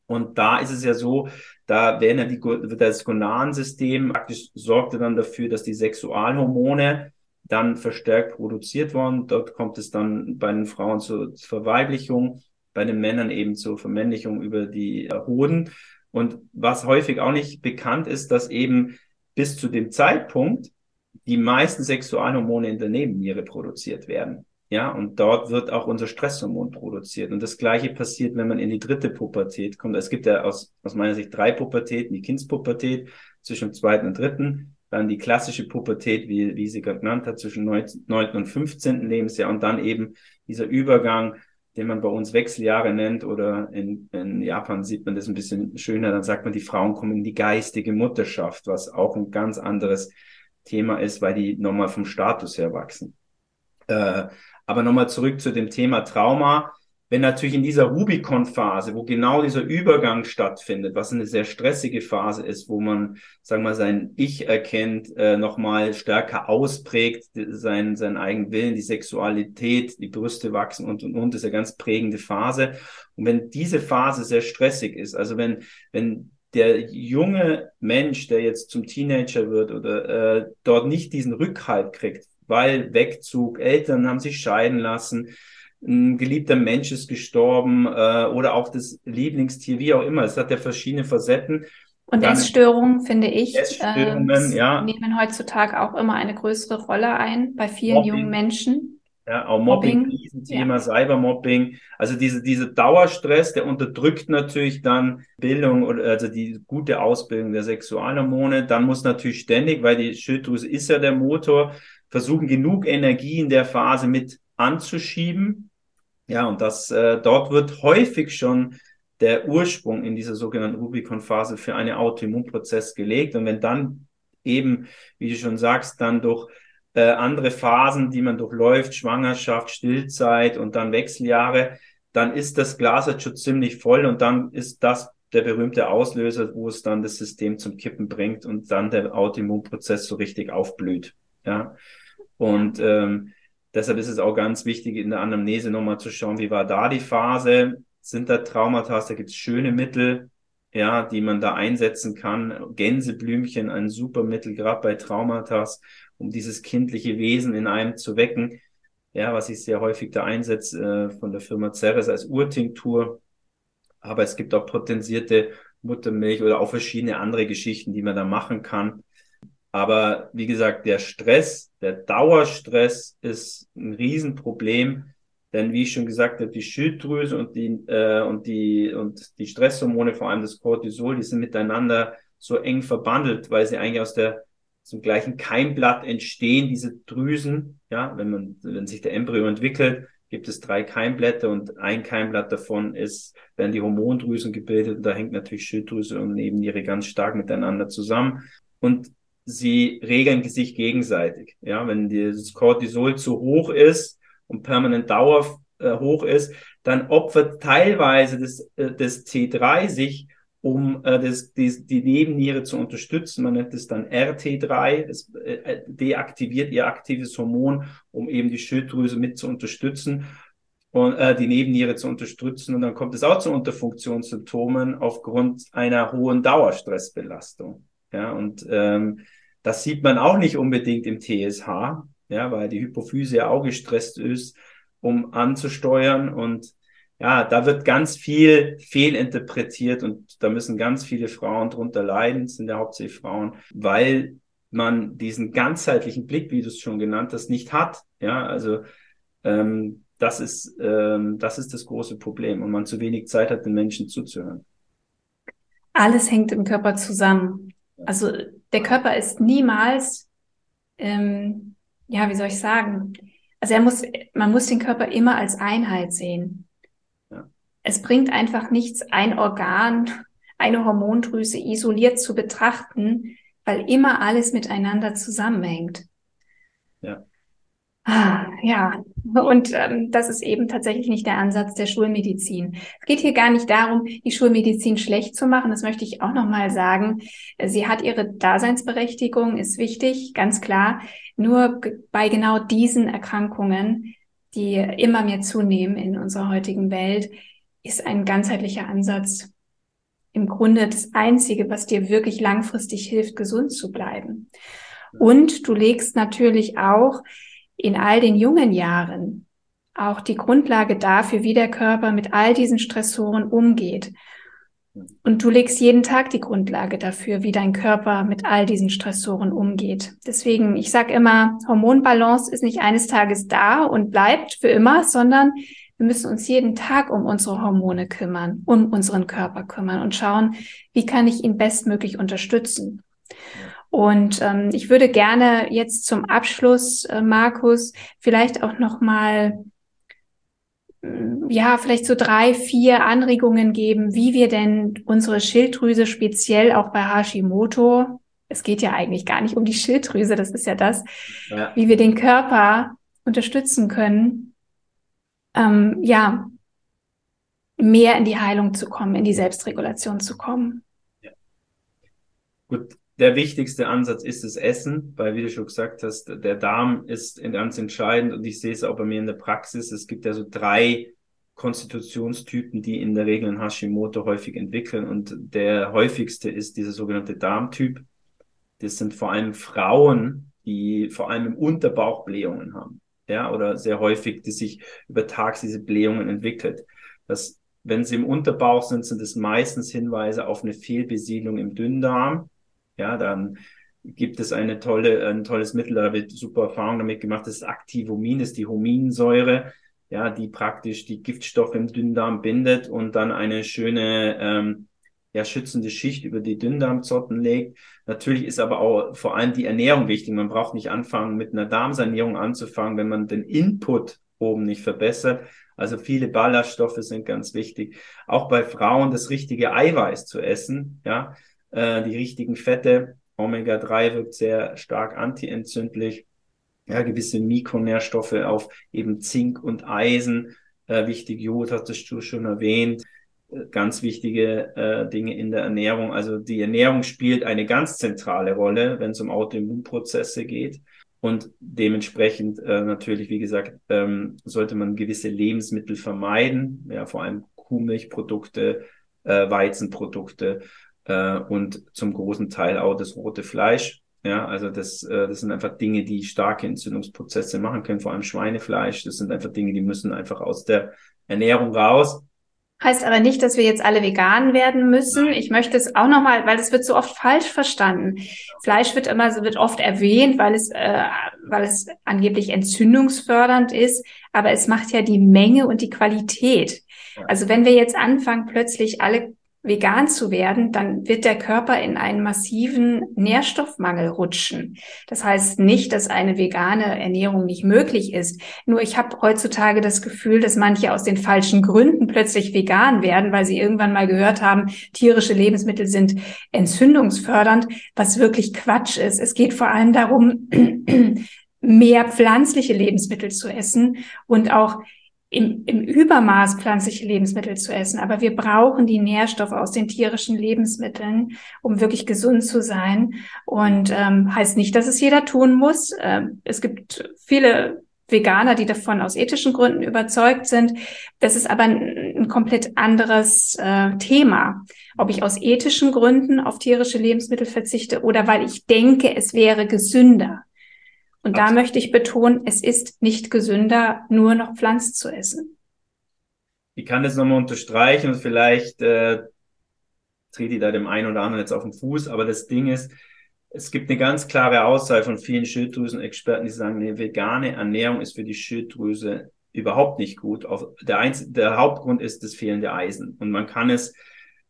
B: Und da ist es ja so, da werden ja die, das Gonadensystem praktisch sorgte dann dafür, dass die Sexualhormone dann verstärkt produziert worden. Dort kommt es dann bei den Frauen zur Verweiblichung, bei den Männern eben zur Vermännlichung über die Hoden. Und was häufig auch nicht bekannt ist, dass eben bis zu dem Zeitpunkt die meisten Sexualhormone in der Nebenniere produziert werden. Ja, und dort wird auch unser Stresshormon produziert. Und das Gleiche passiert, wenn man in die dritte Pubertät kommt. Es gibt ja aus, aus meiner Sicht drei Pubertäten. Die Kindspubertät zwischen dem zweiten und dritten, dann die klassische Pubertät, wie, wie sie gerade genannt hat, zwischen neunten und fünfzehnten Lebensjahr und dann eben dieser Übergang, den man bei uns Wechseljahre nennt oder in, in Japan sieht man das ein bisschen schöner, dann sagt man, die Frauen kommen in die geistige Mutterschaft, was auch ein ganz anderes Thema ist, weil die nochmal vom Status her wachsen. Äh, aber nochmal zurück zu dem Thema Trauma. Wenn natürlich in dieser Rubicon-Phase, wo genau dieser Übergang stattfindet, was eine sehr stressige Phase ist, wo man, sagen wir mal, sein Ich erkennt, äh, nochmal stärker ausprägt, sein, seinen eigenen Willen, die Sexualität, die Brüste wachsen und, und, und, ist eine ganz prägende Phase. Und wenn diese Phase sehr stressig ist, also wenn, wenn der junge Mensch, der jetzt zum Teenager wird oder äh, dort nicht diesen Rückhalt kriegt, weil Wegzug, Eltern haben sich scheiden lassen, ein geliebter Mensch ist gestorben äh, oder auch das Lieblingstier, wie auch immer. Es hat ja verschiedene Facetten.
A: Und Dann Essstörungen, finde ich,
B: Essstörungen, äh, ja.
A: nehmen heutzutage auch immer eine größere Rolle ein bei vielen Mobbing. jungen Menschen.
B: Ja, auch Mobbing, Mobbing. Riesenthema, ja. Cybermobbing. Also diese, diese Dauerstress, der unterdrückt natürlich dann Bildung oder also die gute Ausbildung der Sexualhormone. Dann muss natürlich ständig, weil die Schilddrüse ist ja der Motor, versuchen genug Energie in der Phase mit anzuschieben. Ja, und das äh, dort wird häufig schon der Ursprung in dieser sogenannten Rubicon-Phase für einen Autoimmunprozess gelegt. Und wenn dann eben, wie du schon sagst, dann durch äh, andere Phasen, die man durchläuft, Schwangerschaft, Stillzeit und dann Wechseljahre, dann ist das Glas halt schon ziemlich voll und dann ist das der berühmte Auslöser, wo es dann das System zum Kippen bringt und dann der Autoimmunprozess so richtig aufblüht. Ja. Und ähm, deshalb ist es auch ganz wichtig, in der Anamnese nochmal zu schauen, wie war da die Phase? Sind da Traumata? Da gibt es schöne Mittel, ja, die man da einsetzen kann. Gänseblümchen, ein super Mittel, gerade bei Traumata, um dieses kindliche Wesen in einem zu wecken. Ja, was ich sehr häufig da einsetze äh, von der Firma Ceres als Urtinktur. Aber es gibt auch potenzierte Muttermilch oder auch verschiedene andere Geschichten, die man da machen kann. Aber wie gesagt, der Stress, der Dauerstress ist ein Riesenproblem. Denn wie ich schon gesagt habe, die Schilddrüse und die, äh, und die, und die Stresshormone, vor allem das Cortisol, die sind miteinander so eng verbandelt, weil sie eigentlich aus der, zum gleichen Keimblatt entstehen, diese Drüsen. Ja, wenn man, wenn sich der Embryo entwickelt, gibt es drei Keimblätter und ein Keimblatt davon ist, werden die Hormondrüsen gebildet und da hängt natürlich Schilddrüse und Nebenniere ganz stark miteinander zusammen. Und sie regeln sich gegenseitig. Ja, wenn das Cortisol zu hoch ist und permanent Dauer äh, hoch ist, dann opfert teilweise das, äh, das T3 sich, um äh, das, die, die Nebenniere zu unterstützen. Man nennt es dann RT3. Es äh, deaktiviert ihr aktives Hormon, um eben die Schilddrüse mit zu unterstützen und äh, die Nebenniere zu unterstützen. Und dann kommt es auch zu Unterfunktionssymptomen aufgrund einer hohen Dauerstressbelastung. Ja, und ähm, das sieht man auch nicht unbedingt im TSH, ja, weil die Hypophyse ja auch gestresst ist, um anzusteuern. Und ja, da wird ganz viel fehlinterpretiert und da müssen ganz viele Frauen drunter leiden, sind ja hauptsächlich Frauen, weil man diesen ganzheitlichen Blick, wie du es schon genannt hast, nicht hat. Ja, also ähm, das ist ähm, das ist das große Problem und man zu wenig Zeit hat, den Menschen zuzuhören.
A: Alles hängt im Körper zusammen. Also der Körper ist niemals, ähm, ja, wie soll ich sagen? Also er muss, man muss den Körper immer als Einheit sehen. Es bringt einfach nichts, ein Organ, eine Hormondrüse isoliert zu betrachten, weil immer alles miteinander zusammenhängt.
B: Ja.
A: Ah, ja, und ähm, das ist eben tatsächlich nicht der Ansatz der Schulmedizin. Es geht hier gar nicht darum, die Schulmedizin schlecht zu machen. Das möchte ich auch nochmal sagen. Sie hat ihre Daseinsberechtigung, ist wichtig, ganz klar. Nur bei genau diesen Erkrankungen, die immer mehr zunehmen in unserer heutigen Welt, ist ein ganzheitlicher Ansatz im Grunde das Einzige, was dir wirklich langfristig hilft, gesund zu bleiben. Und du legst natürlich auch in all den jungen Jahren auch die Grundlage dafür, wie der Körper mit all diesen Stressoren umgeht. Und du legst jeden Tag die Grundlage dafür, wie dein Körper mit all diesen Stressoren umgeht. Deswegen, ich sage immer, Hormonbalance ist nicht eines Tages da und bleibt für immer, sondern wir müssen uns jeden Tag um unsere Hormone kümmern, um unseren Körper kümmern und schauen, wie kann ich ihn bestmöglich unterstützen. Und ähm, ich würde gerne jetzt zum Abschluss, äh, Markus, vielleicht auch noch mal mm, ja, vielleicht so drei, vier Anregungen geben, wie wir denn unsere Schilddrüse speziell auch bei Hashimoto, es geht ja eigentlich gar nicht um die Schilddrüse, das ist ja das, ja. wie wir den Körper unterstützen können, ähm, ja, mehr in die Heilung zu kommen, in die Selbstregulation zu kommen. Ja.
B: Gut, der wichtigste Ansatz ist das Essen, weil, wie du schon gesagt hast, der Darm ist ganz entscheidend und ich sehe es auch bei mir in der Praxis. Es gibt ja so drei Konstitutionstypen, die in der Regel ein Hashimoto häufig entwickeln. Und der häufigste ist dieser sogenannte Darmtyp. Das sind vor allem Frauen, die vor allem im Unterbauch Blähungen haben. Ja, oder sehr häufig, die sich über Tags diese Blähungen entwickelt. Das, wenn sie im Unterbauch sind, sind es meistens Hinweise auf eine Fehlbesiedlung im Dünndarm. Ja, dann gibt es eine tolle, ein tolles Mittel, da wird super Erfahrung damit gemacht, das ist Activomin, das ist die Hominsäure, ja, die praktisch die Giftstoffe im Dünndarm bindet und dann eine schöne ähm, ja, schützende Schicht über die Dünndarmzotten legt. Natürlich ist aber auch vor allem die Ernährung wichtig. Man braucht nicht anfangen, mit einer Darmsanierung anzufangen, wenn man den Input oben nicht verbessert. Also viele Ballaststoffe sind ganz wichtig. Auch bei Frauen das richtige Eiweiß zu essen, ja, äh, die richtigen Fette. Omega-3 wirkt sehr stark antientzündlich. Ja, gewisse Mikronährstoffe auf eben Zink und Eisen. Äh, wichtig, Jod hattest du schon erwähnt ganz wichtige äh, Dinge in der Ernährung. Also die Ernährung spielt eine ganz zentrale Rolle, wenn es um Autoimmunprozesse geht. Und dementsprechend äh, natürlich, wie gesagt, ähm, sollte man gewisse Lebensmittel vermeiden, ja, vor allem Kuhmilchprodukte, äh, Weizenprodukte äh, und zum großen Teil auch das rote Fleisch. Ja, also das, äh, das sind einfach Dinge, die starke Entzündungsprozesse machen können, vor allem Schweinefleisch. Das sind einfach Dinge, die müssen einfach aus der Ernährung raus.
A: Heißt aber nicht, dass wir jetzt alle vegan werden müssen. Ich möchte es auch nochmal, weil es wird so oft falsch verstanden. Fleisch wird immer, wird oft erwähnt, weil es, äh, weil es angeblich entzündungsfördernd ist. Aber es macht ja die Menge und die Qualität. Also wenn wir jetzt anfangen, plötzlich alle vegan zu werden, dann wird der Körper in einen massiven Nährstoffmangel rutschen. Das heißt nicht, dass eine vegane Ernährung nicht möglich ist. Nur ich habe heutzutage das Gefühl, dass manche aus den falschen Gründen plötzlich vegan werden, weil sie irgendwann mal gehört haben, tierische Lebensmittel sind entzündungsfördernd, was wirklich Quatsch ist. Es geht vor allem darum, mehr pflanzliche Lebensmittel zu essen und auch im, im Übermaß pflanzliche Lebensmittel zu essen. Aber wir brauchen die Nährstoffe aus den tierischen Lebensmitteln, um wirklich gesund zu sein. Und ähm, heißt nicht, dass es jeder tun muss. Ähm, es gibt viele Veganer, die davon aus ethischen Gründen überzeugt sind. Das ist aber ein, ein komplett anderes äh, Thema. Ob ich aus ethischen Gründen auf tierische Lebensmittel verzichte oder weil ich denke, es wäre gesünder. Und Absolut. da möchte ich betonen, es ist nicht gesünder, nur noch Pflanzen zu essen.
B: Ich kann das nochmal unterstreichen und vielleicht äh, trete ich da dem einen oder anderen jetzt auf den Fuß, aber das Ding ist, es gibt eine ganz klare Aussage von vielen Schilddrüsenexperten, die sagen, eine vegane Ernährung ist für die Schilddrüse überhaupt nicht gut. Der, Einz der Hauptgrund ist das fehlende Eisen. Und man kann es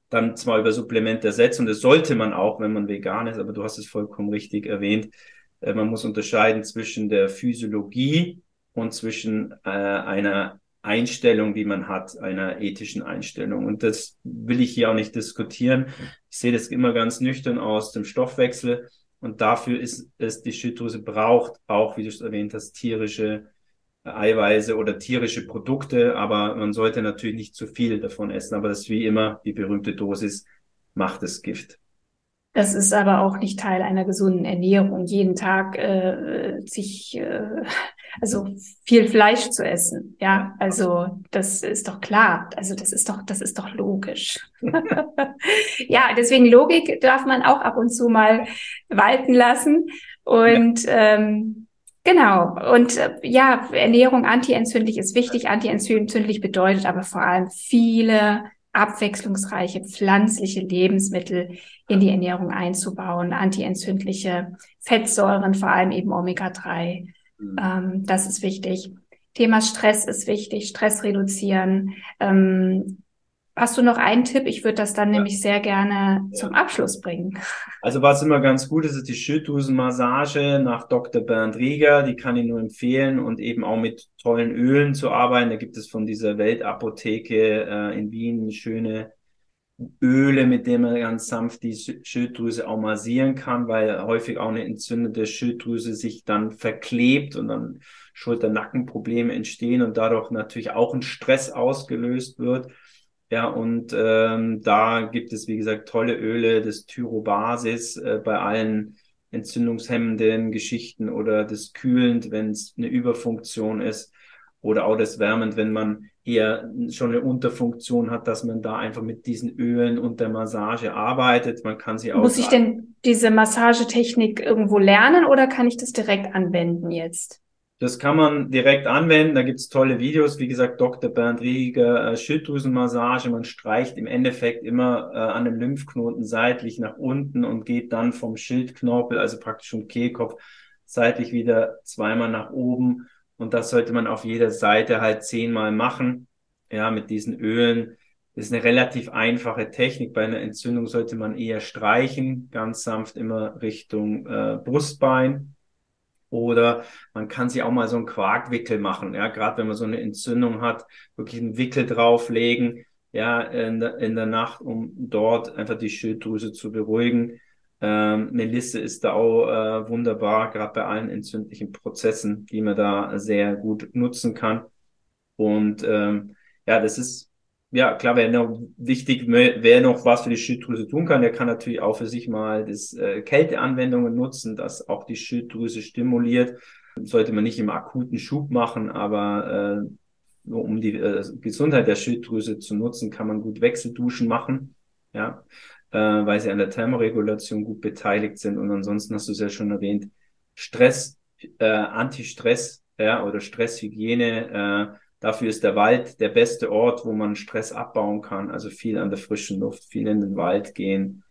B: dann zwar über Supplemente ersetzen, und das sollte man auch, wenn man vegan ist, aber du hast es vollkommen richtig erwähnt, äh, man muss unterscheiden zwischen der Physiologie und zwischen äh, einer Einstellung, die man hat, einer ethischen Einstellung. Und das will ich hier auch nicht diskutieren. Ich sehe das immer ganz nüchtern aus dem Stoffwechsel. Und dafür ist es, die Schilddrüse braucht auch, wie du es erwähnt hast, tierische Eiweiße oder tierische Produkte. Aber man sollte natürlich nicht zu viel davon essen. Aber das ist wie immer die berühmte Dosis macht das Gift.
A: Das ist aber auch nicht Teil einer gesunden Ernährung, jeden Tag äh, sich äh, also viel Fleisch zu essen. Ja, also das ist doch klar. Also das ist doch das ist doch logisch. ja, deswegen Logik darf man auch ab und zu mal walten lassen und ja. ähm, Genau. Und äh, ja, Ernährung antientzündlich ist wichtig. Antientzündlich bedeutet aber vor allem viele abwechslungsreiche pflanzliche Lebensmittel in die Ernährung einzubauen, antientzündliche Fettsäuren, vor allem eben Omega-3. Mhm. Ähm, das ist wichtig. Thema Stress ist wichtig, Stress reduzieren. Ähm, Hast du noch einen Tipp? Ich würde das dann ja. nämlich sehr gerne ja. zum Abschluss bringen.
B: Also was immer ganz gut ist, ist die Schilddrüsenmassage nach Dr. Bernd Rieger. Die kann ich nur empfehlen und eben auch mit tollen Ölen zu arbeiten. Da gibt es von dieser Weltapotheke äh, in Wien schöne Öle, mit denen man ganz sanft die Schilddrüse auch massieren kann, weil häufig auch eine entzündete Schilddrüse sich dann verklebt und dann Schulter-Nackenprobleme entstehen und dadurch natürlich auch ein Stress ausgelöst wird. Ja, und ähm, da gibt es, wie gesagt, tolle Öle, das Tyrobasis äh, bei allen entzündungshemmenden Geschichten oder das kühlend, wenn es eine Überfunktion ist oder auch das wärmend, wenn man eher schon eine Unterfunktion hat, dass man da einfach mit diesen Ölen und der Massage arbeitet. Man kann sie auch.
A: Muss ich denn diese Massagetechnik irgendwo lernen oder kann ich das direkt anwenden jetzt?
B: Das kann man direkt anwenden. Da gibt's tolle Videos. Wie gesagt, Dr. Bernd Rieger, äh, Schilddrüsenmassage. Man streicht im Endeffekt immer äh, an dem Lymphknoten seitlich nach unten und geht dann vom Schildknorpel, also praktisch vom Kehlkopf, seitlich wieder zweimal nach oben. Und das sollte man auf jeder Seite halt zehnmal machen. Ja, mit diesen Ölen. Das ist eine relativ einfache Technik. Bei einer Entzündung sollte man eher streichen, ganz sanft immer Richtung äh, Brustbein oder man kann sich auch mal so einen Quarkwickel machen, ja, gerade wenn man so eine Entzündung hat, wirklich einen Wickel drauflegen, ja, in der, in der Nacht, um dort einfach die Schilddrüse zu beruhigen. Ähm, Melisse ist da auch äh, wunderbar, gerade bei allen entzündlichen Prozessen, die man da sehr gut nutzen kann. Und ähm, ja, das ist ja, klar, wer noch wichtig, wer noch was für die Schilddrüse tun kann, der kann natürlich auch für sich mal das äh, Kälteanwendungen nutzen, das auch die Schilddrüse stimuliert. Sollte man nicht im akuten Schub machen, aber äh, nur um die äh, Gesundheit der Schilddrüse zu nutzen, kann man gut Wechselduschen machen, ja, äh, weil sie an der Thermoregulation gut beteiligt sind. Und ansonsten hast du es ja schon erwähnt, Stress, äh, Anti-Stress, ja, oder Stresshygiene, äh, Dafür ist der Wald der beste Ort, wo man Stress abbauen kann. Also viel an der frischen Luft, viel in den Wald gehen.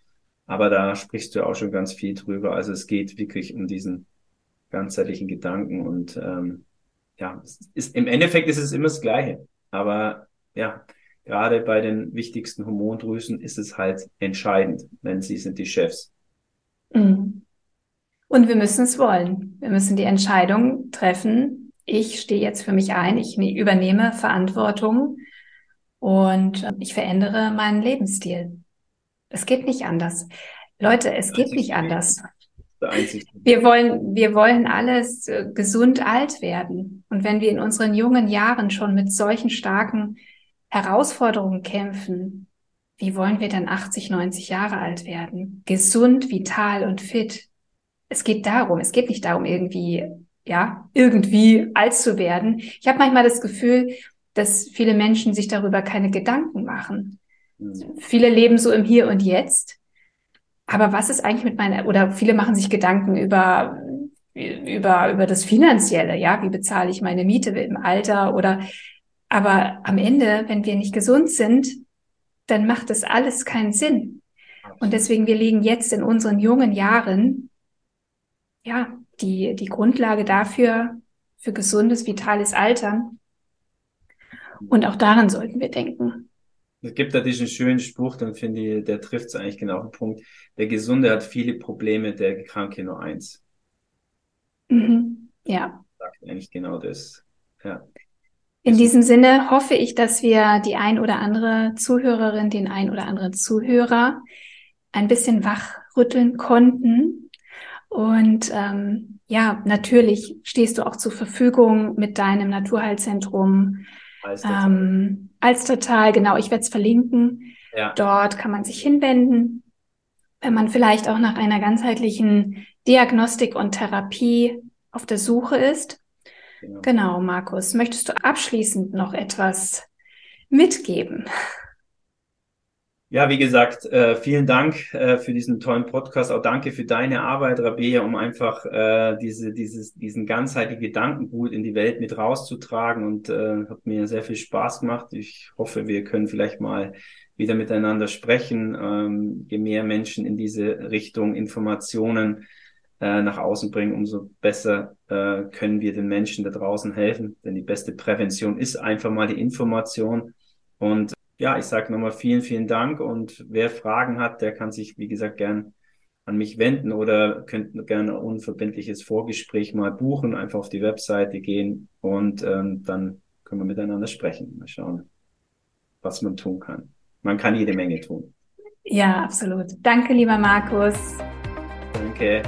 B: Aber da sprichst du auch schon ganz viel drüber. Also es geht wirklich um diesen ganzheitlichen Gedanken und ähm, ja, ist, im Endeffekt ist es immer das Gleiche. Aber ja, gerade bei den wichtigsten Hormondrüsen ist es halt entscheidend, wenn sie sind die Chefs.
A: Mhm. Und wir müssen es wollen. Wir müssen die Entscheidung treffen, ich stehe jetzt für mich ein, ich ne-, übernehme Verantwortung und äh, ich verändere meinen Lebensstil. Es geht nicht anders. Leute, es geht nicht anders. Wir wollen, wir wollen alles äh, gesund alt werden. Und wenn wir in unseren jungen Jahren schon mit solchen starken Herausforderungen kämpfen, wie wollen wir dann 80, 90 Jahre alt werden? Gesund, vital und fit. Es geht darum, es geht nicht darum, irgendwie ja, irgendwie alt zu werden. Ich habe manchmal das Gefühl, dass viele Menschen sich darüber keine Gedanken machen. Mhm. Viele leben so im Hier und Jetzt. Aber was ist eigentlich mit meiner, oder viele machen sich Gedanken über, über, über das Finanzielle, ja, wie bezahle ich meine Miete im Alter oder, aber am Ende, wenn wir nicht gesund sind, dann macht das alles keinen Sinn. Und deswegen, wir legen jetzt in unseren jungen Jahren, ja, die, die Grundlage dafür, für gesundes, vitales Altern. Und auch daran sollten wir denken.
B: Es gibt da diesen schönen Spruch, dann finde ich, der trifft es eigentlich genau auf den Punkt. Der Gesunde hat viele Probleme, der Kranke nur eins.
A: Mhm. Ja.
B: Sagt eigentlich genau das. Ja.
A: In diesem Sinne hoffe ich, dass wir die ein oder andere Zuhörerin, den ein oder anderen Zuhörer ein bisschen wachrütteln konnten und ähm, ja, natürlich stehst du auch zur Verfügung mit deinem Naturheilzentrum. Alstertal. Ähm, Alstertal, genau, ich werde es verlinken. Ja. Dort kann man sich hinwenden, wenn man vielleicht auch nach einer ganzheitlichen Diagnostik und Therapie auf der Suche ist. Genau, genau Markus. Möchtest du abschließend noch etwas mitgeben?
B: Ja, wie gesagt, äh, vielen Dank äh, für diesen tollen Podcast. Auch danke für deine Arbeit, Rabea, um einfach äh, diese, dieses, diesen ganzheitlichen Gedankengut in die Welt mit rauszutragen und äh, hat mir sehr viel Spaß gemacht. Ich hoffe, wir können vielleicht mal wieder miteinander sprechen, ähm, je mehr Menschen in diese Richtung Informationen äh, nach außen bringen, umso besser äh, können wir den Menschen da draußen helfen. Denn die beste Prävention ist einfach mal die Information. Und ja, ich sage nochmal vielen, vielen Dank und wer Fragen hat, der kann sich, wie gesagt, gern an mich wenden oder könnt gerne ein unverbindliches Vorgespräch mal buchen, einfach auf die Webseite gehen und ähm, dann können wir miteinander sprechen. Mal schauen, was man tun kann. Man kann jede Menge tun.
A: Ja, absolut. Danke, lieber Markus.
B: Danke.